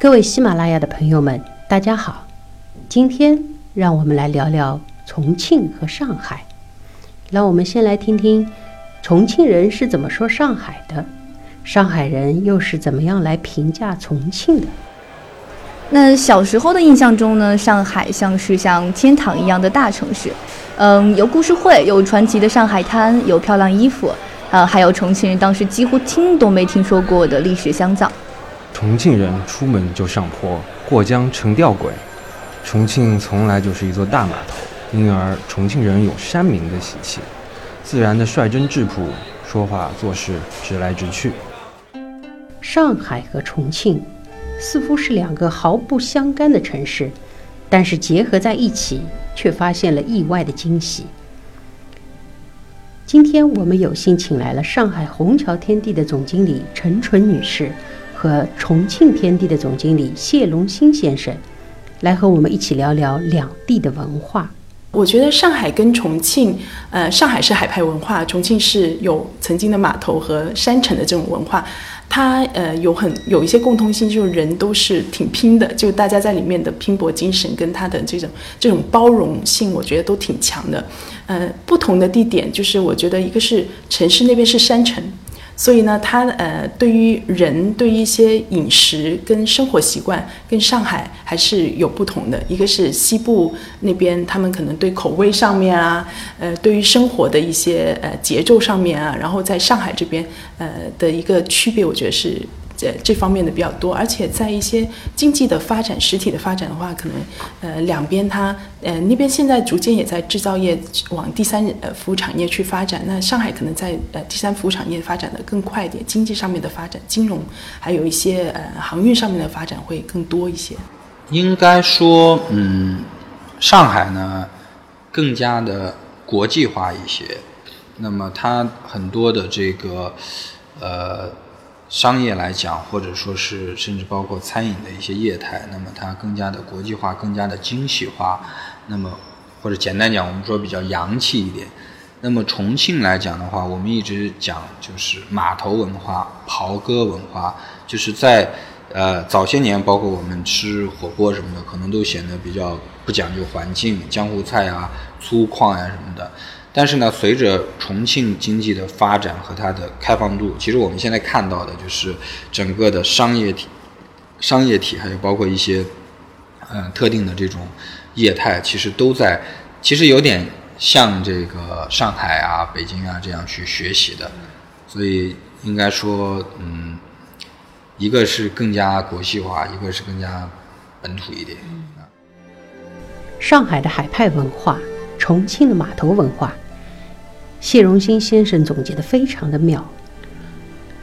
各位喜马拉雅的朋友们，大家好。今天让我们来聊聊重庆和上海。让我们先来听听重庆人是怎么说上海的，上海人又是怎么样来评价重庆的。那小时候的印象中呢，上海像是像天堂一样的大城市，嗯，有故事会，有传奇的上海滩，有漂亮衣服，呃，还有重庆人当时几乎听都没听说过的历史香皂。重庆人出门就上坡，过江成吊轨。重庆从来就是一座大码头，因而重庆人有山民的习气，自然的率真质朴，说话做事直来直去。上海和重庆似乎是两个毫不相干的城市，但是结合在一起，却发现了意外的惊喜。今天我们有幸请来了上海虹桥天地的总经理陈纯女士。和重庆天地的总经理谢龙兴先生，来和我们一起聊聊两地的文化。我觉得上海跟重庆，呃，上海是海派文化，重庆是有曾经的码头和山城的这种文化。它呃有很有一些共通性，就是人都是挺拼的，就大家在里面的拼搏精神跟他的这种这种包容性，我觉得都挺强的。呃，不同的地点就是我觉得一个是城市那边是山城。所以呢，它呃，对于人对于一些饮食跟生活习惯，跟上海还是有不同的。一个是西部那边，他们可能对口味上面啊，呃，对于生活的一些呃节奏上面啊，然后在上海这边呃的一个区别，我觉得是。这这方面的比较多，而且在一些经济的发展、实体的发展的话，可能呃两边它呃那边现在逐渐也在制造业往第三呃服务产业去发展，那上海可能在呃第三服务产业发展的更快一点，经济上面的发展、金融还有一些呃航运上面的发展会更多一些。应该说，嗯，上海呢更加的国际化一些，那么它很多的这个呃。商业来讲，或者说是甚至包括餐饮的一些业态，那么它更加的国际化，更加的精细化。那么或者简单讲，我们说比较洋气一点。那么重庆来讲的话，我们一直讲就是码头文化、袍哥文化，就是在呃早些年，包括我们吃火锅什么的，可能都显得比较不讲究环境，江湖菜啊、粗犷呀什么的。但是呢，随着重庆经济的发展和它的开放度，其实我们现在看到的就是整个的商业体、商业体，还有包括一些嗯特定的这种业态，其实都在，其实有点像这个上海啊、北京啊这样去学习的。所以应该说，嗯，一个是更加国际化，一个是更加本土一点。上海的海派文化。重庆的码头文化，谢荣兴先生总结的非常的妙。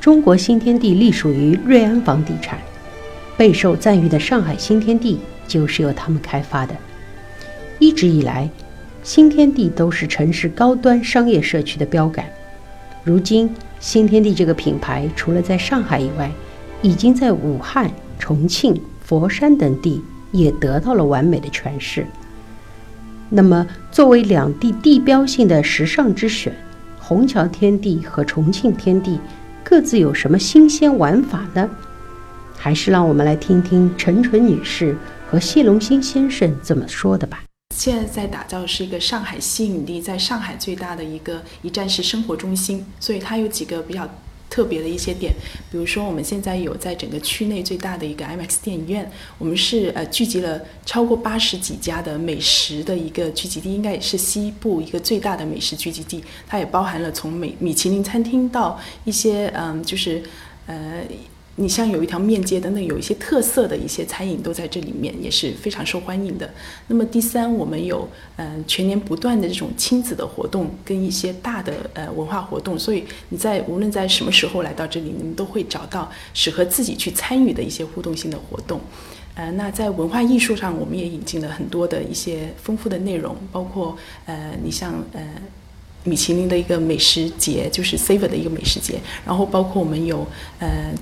中国新天地隶属于瑞安房地产，备受赞誉的上海新天地就是由他们开发的。一直以来，新天地都是城市高端商业社区的标杆。如今，新天地这个品牌除了在上海以外，已经在武汉、重庆、佛山等地也得到了完美的诠释。那么，作为两地地标性的时尚之选，虹桥天地和重庆天地各自有什么新鲜玩法呢？还是让我们来听听陈纯女士和谢龙兴先生怎么说的吧。现在在打造是一个上海吸引力在上海最大的一个一站式生活中心，所以它有几个比较。特别的一些点，比如说我们现在有在整个区内最大的一个 IMAX 电影院，我们是呃聚集了超过八十几家的美食的一个聚集地，应该也是西部一个最大的美食聚集地。它也包含了从美米其林餐厅到一些嗯就是呃。你像有一条面街等等，有一些特色的一些餐饮都在这里面，也是非常受欢迎的。那么第三，我们有嗯全年不断的这种亲子的活动跟一些大的呃文化活动，所以你在无论在什么时候来到这里，你们都会找到适合自己去参与的一些互动性的活动。呃，那在文化艺术上，我们也引进了很多的一些丰富的内容，包括呃，你像呃米其林的一个美食节，就是 Savor 的一个美食节，然后包括我们有呃。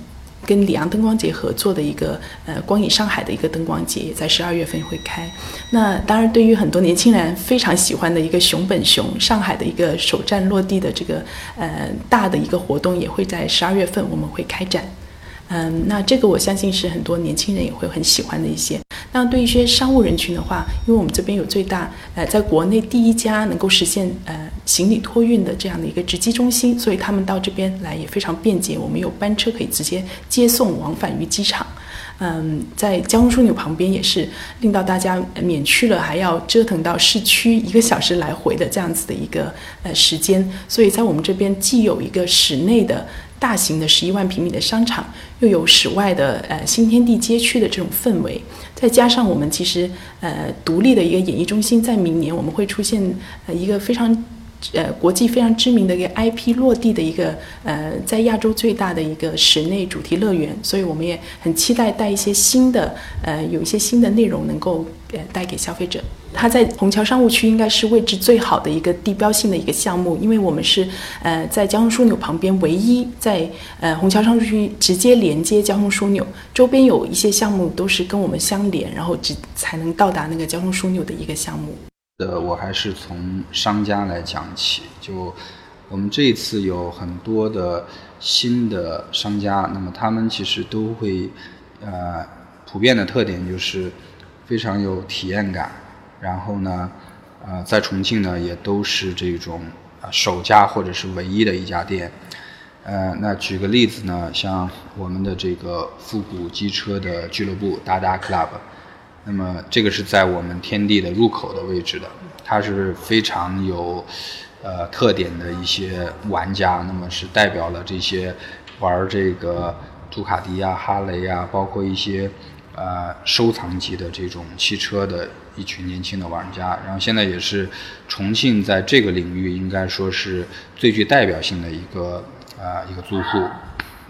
跟里昂灯光节合作的一个呃光影上海的一个灯光节，也在十二月份会开。那当然，对于很多年轻人非常喜欢的一个熊本熊上海的一个首站落地的这个呃大的一个活动，也会在十二月份我们会开展。嗯，那这个我相信是很多年轻人也会很喜欢的一些。那对一些商务人群的话，因为我们这边有最大呃，在国内第一家能够实现呃行李托运的这样的一个值机中心，所以他们到这边来也非常便捷。我们有班车可以直接接送往返于机场。嗯，在交通枢纽旁边也是令到大家免去了还要折腾到市区一个小时来回的这样子的一个呃时间。所以在我们这边既有一个室内的。大型的十一万平米的商场，又有室外的呃新天地街区的这种氛围，再加上我们其实呃独立的一个演艺中心，在明年我们会出现呃一个非常呃国际非常知名的一个 IP 落地的一个呃在亚洲最大的一个室内主题乐园，所以我们也很期待带一些新的呃有一些新的内容能够呃带给消费者。它在虹桥商务区应该是位置最好的一个地标性的一个项目，因为我们是呃在交通枢纽旁边唯一在呃虹桥商务区直接连接交通枢纽，周边有一些项目都是跟我们相连，然后直才能到达那个交通枢纽的一个项目。呃，我还是从商家来讲起，就我们这一次有很多的新的商家，那么他们其实都会呃普遍的特点就是非常有体验感。然后呢，呃，在重庆呢，也都是这种啊首家或者是唯一的一家店。呃，那举个例子呢，像我们的这个复古机车的俱乐部达达 Club，那么这个是在我们天地的入口的位置的，它是非常有呃特点的一些玩家，那么是代表了这些玩这个杜卡迪啊、哈雷啊，包括一些呃收藏级的这种汽车的。一群年轻的玩家，然后现在也是重庆在这个领域应该说是最具代表性的一个啊一个租户。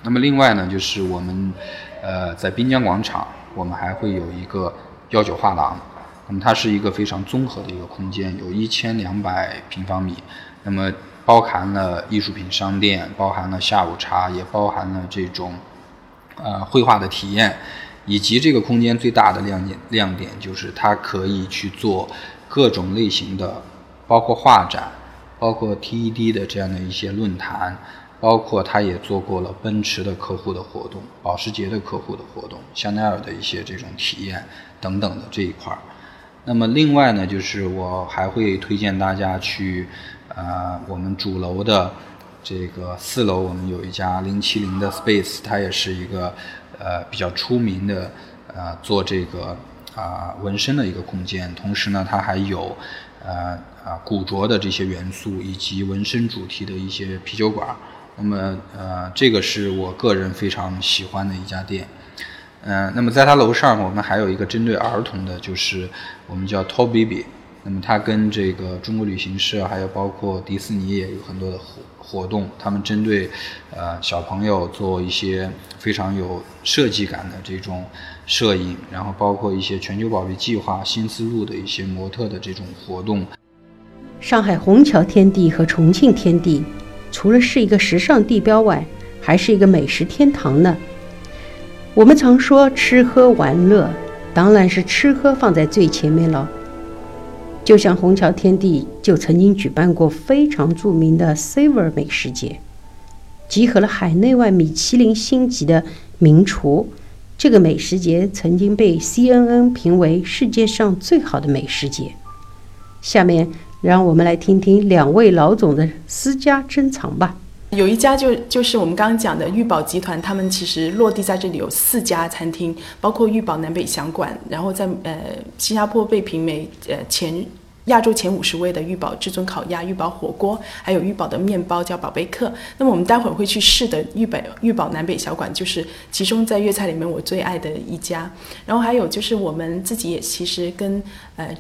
那么另外呢，就是我们呃在滨江广场，我们还会有一个幺九画廊。那么它是一个非常综合的一个空间，有一千两百平方米。那么包含了艺术品商店，包含了下午茶，也包含了这种呃绘画的体验。以及这个空间最大的亮点亮点就是它可以去做各种类型的，包括画展，包括 TED 的这样的一些论坛，包括它也做过了奔驰的客户的活动、保时捷的客户的活动、香奈儿的一些这种体验等等的这一块儿。那么另外呢，就是我还会推荐大家去，呃，我们主楼的这个四楼，我们有一家零七零的 Space，它也是一个。呃，比较出名的，呃，做这个啊纹身的一个空间，同时呢，它还有呃啊古着的这些元素，以及纹身主题的一些啤酒馆。那么呃，这个是我个人非常喜欢的一家店。嗯，那么在他楼上，我们还有一个针对儿童的，就是我们叫 Top Baby。那么它跟这个中国旅行社，还有包括迪士尼也有很多的活活动，他们针对呃小朋友做一些非常有设计感的这种摄影，然后包括一些全球宝贝计划新思路的一些模特的这种活动。上海虹桥天地和重庆天地，除了是一个时尚地标外，还是一个美食天堂呢。我们常说吃喝玩乐，当然是吃喝放在最前面了。就像虹桥天地就曾经举办过非常著名的 Savor 美食节，集合了海内外米其林星级的名厨。这个美食节曾经被 CNN 评为世界上最好的美食节。下面让我们来听听两位老总的私家珍藏吧。有一家就就是我们刚刚讲的玉宝集团，他们其实落地在这里有四家餐厅，包括玉宝南北小馆，然后在呃新加坡被评为呃前亚洲前五十位的玉宝至尊烤鸭、玉宝火锅，还有玉宝的面包叫宝贝客。那么我们待会儿会去试的玉北玉宝南北小馆，就是其中在粤菜里面我最爱的一家。然后还有就是我们自己也其实跟呃。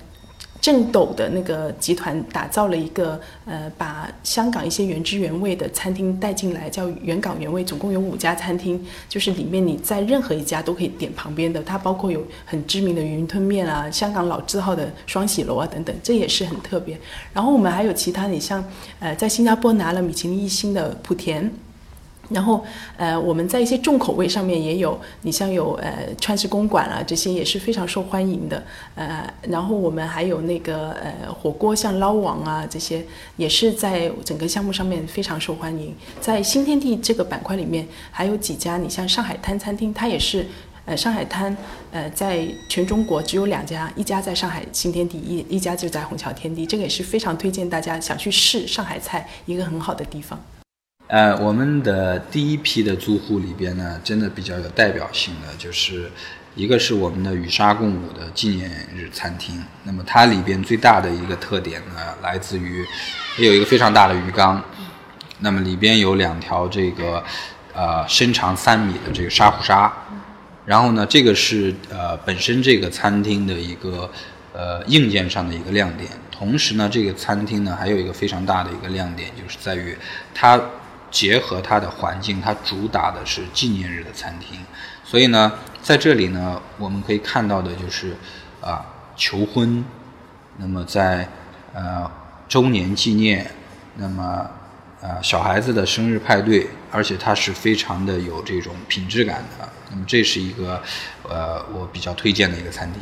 正斗的那个集团打造了一个呃，把香港一些原汁原味的餐厅带进来，叫原港原味，总共有五家餐厅，就是里面你在任何一家都可以点旁边的，它包括有很知名的云吞面啊，香港老字号的双喜楼啊等等，这也是很特别。然后我们还有其他，你像呃，在新加坡拿了米其林一星的莆田。然后，呃，我们在一些重口味上面也有，你像有呃川式公馆啊，这些也是非常受欢迎的。呃，然后我们还有那个呃火锅，像捞王啊这些，也是在整个项目上面非常受欢迎。在新天地这个板块里面，还有几家，你像上海滩餐厅，它也是，呃上海滩，呃在全中国只有两家，一家在上海新天地，一一家就在虹桥天地，这个也是非常推荐大家想去试上海菜一个很好的地方。呃，我们的第一批的租户里边呢，真的比较有代表性的，就是一个是我们的与沙共舞的纪念日餐厅。那么它里边最大的一个特点呢，来自于也有一个非常大的鱼缸，那么里边有两条这个呃身长三米的这个沙湖沙，然后呢，这个是呃本身这个餐厅的一个呃硬件上的一个亮点。同时呢，这个餐厅呢还有一个非常大的一个亮点，就是在于它。结合它的环境，它主打的是纪念日的餐厅，所以呢，在这里呢，我们可以看到的就是啊求婚，那么在呃周年纪念，那么呃小孩子的生日派对，而且它是非常的有这种品质感的。那么这是一个呃我比较推荐的一个餐厅。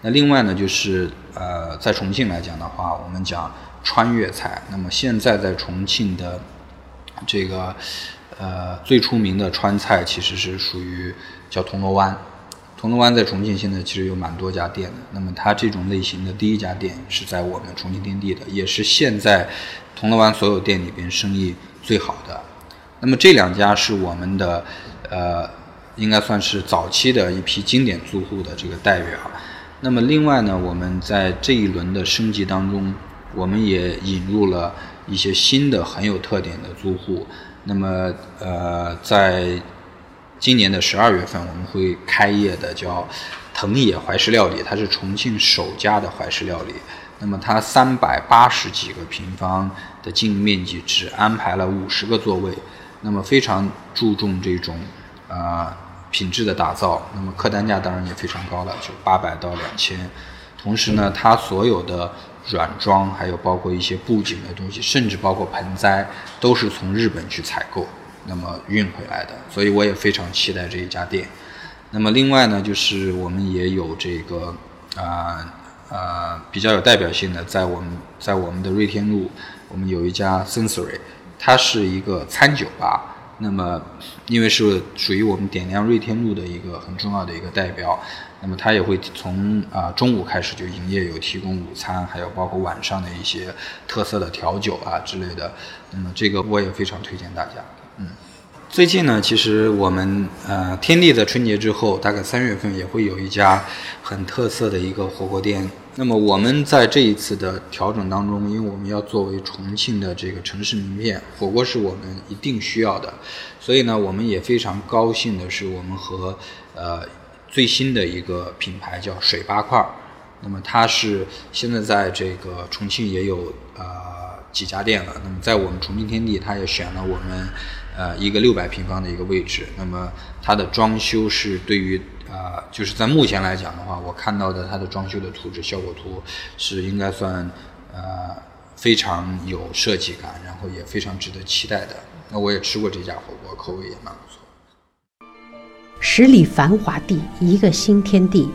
那另外呢，就是呃在重庆来讲的话，我们讲川粤菜。那么现在在重庆的。这个，呃，最出名的川菜其实是属于叫铜锣湾。铜锣湾在重庆现在其实有蛮多家店的。那么它这种类型的第一家店是在我们重庆天地的，也是现在铜锣湾所有店里边生意最好的。那么这两家是我们的，呃，应该算是早期的一批经典租户的这个代表。那么另外呢，我们在这一轮的升级当中，我们也引入了。一些新的很有特点的租户，那么呃，在今年的十二月份，我们会开业的叫藤野怀石料理，它是重庆首家的怀石料理。那么它三百八十几个平方的经营面积，只安排了五十个座位，那么非常注重这种啊品质的打造。那么客单价当然也非常高了，就八百到两千。同时呢，它所有的软装，还有包括一些布景的东西，甚至包括盆栽，都是从日本去采购，那么运回来的。所以我也非常期待这一家店。那么另外呢，就是我们也有这个啊啊比较有代表性的，在我们在我们的瑞天路，我们有一家 Sensory，它是一个餐酒吧。那么因为是属于我们点亮瑞天路的一个很重要的一个代表。那么它也会从啊中午开始就营业，有提供午餐，还有包括晚上的一些特色的调酒啊之类的。那么这个我也非常推荐大家。嗯，最近呢，其实我们呃天地在春节之后，大概三月份也会有一家很特色的一个火锅店。那么我们在这一次的调整当中，因为我们要作为重庆的这个城市名片，火锅是我们一定需要的，所以呢，我们也非常高兴的是，我们和呃。最新的一个品牌叫水八块儿，那么它是现在在这个重庆也有呃几家店了。那么在我们重庆天地，它也选了我们呃一个六百平方的一个位置。那么它的装修是对于啊，就是在目前来讲的话，我看到的它的装修的图纸效果图是应该算呃非常有设计感，然后也非常值得期待的。那我也吃过这家火锅，口味也蛮不错。十里繁华地，一个新天地。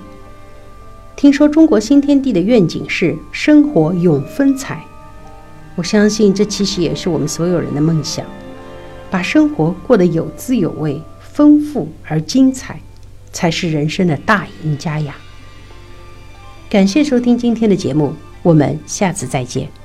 听说中国新天地的愿景是生活永风采，我相信这其实也是我们所有人的梦想，把生活过得有滋有味、丰富而精彩，才是人生的大赢家呀！感谢收听今天的节目，我们下次再见。